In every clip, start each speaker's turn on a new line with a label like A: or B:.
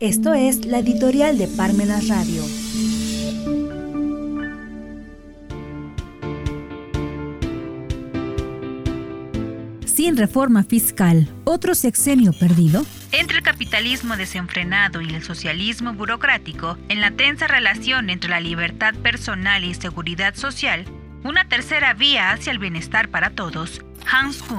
A: Esto es la editorial de Parmenas Radio. Sin reforma fiscal, otro sexenio perdido.
B: Entre el capitalismo desenfrenado y el socialismo burocrático, en la tensa relación entre la libertad personal y seguridad social, una tercera vía hacia el bienestar para todos, Hans Kuhn.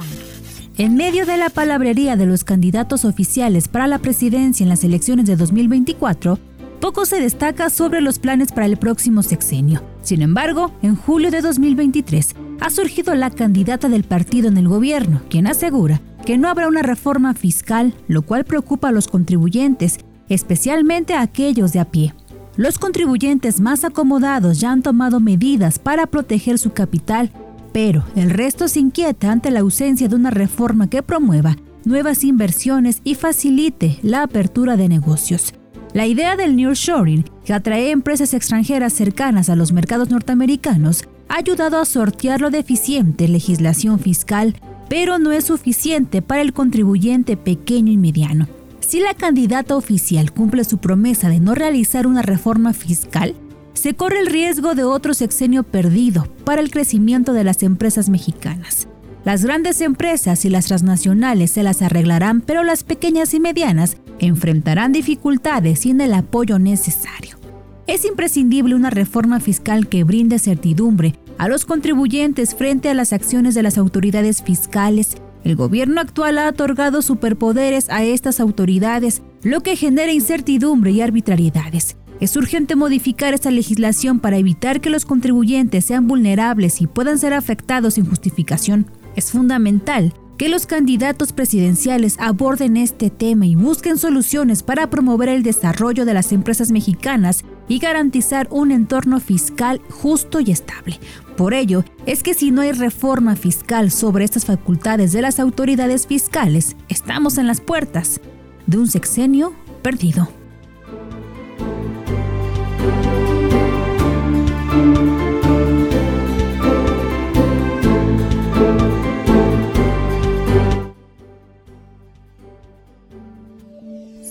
A: En medio de la palabrería de los candidatos oficiales para la presidencia en las elecciones de 2024, poco se destaca sobre los planes para el próximo sexenio. Sin embargo, en julio de 2023 ha surgido la candidata del partido en el gobierno, quien asegura que no habrá una reforma fiscal, lo cual preocupa a los contribuyentes, especialmente a aquellos de a pie. Los contribuyentes más acomodados ya han tomado medidas para proteger su capital pero el resto se inquieta ante la ausencia de una reforma que promueva nuevas inversiones y facilite la apertura de negocios. La idea del nearshoring, que atrae empresas extranjeras cercanas a los mercados norteamericanos, ha ayudado a sortear lo deficiente legislación fiscal, pero no es suficiente para el contribuyente pequeño y mediano. Si la candidata oficial cumple su promesa de no realizar una reforma fiscal, se corre el riesgo de otro sexenio perdido para el crecimiento de las empresas mexicanas. Las grandes empresas y las transnacionales se las arreglarán, pero las pequeñas y medianas enfrentarán dificultades sin el apoyo necesario. Es imprescindible una reforma fiscal que brinde certidumbre a los contribuyentes frente a las acciones de las autoridades fiscales. El gobierno actual ha otorgado superpoderes a estas autoridades, lo que genera incertidumbre y arbitrariedades. Es urgente modificar esta legislación para evitar que los contribuyentes sean vulnerables y puedan ser afectados sin justificación. Es fundamental que los candidatos presidenciales aborden este tema y busquen soluciones para promover el desarrollo de las empresas mexicanas y garantizar un entorno fiscal justo y estable. Por ello, es que si no hay reforma fiscal sobre estas facultades de las autoridades fiscales, estamos en las puertas de un sexenio perdido.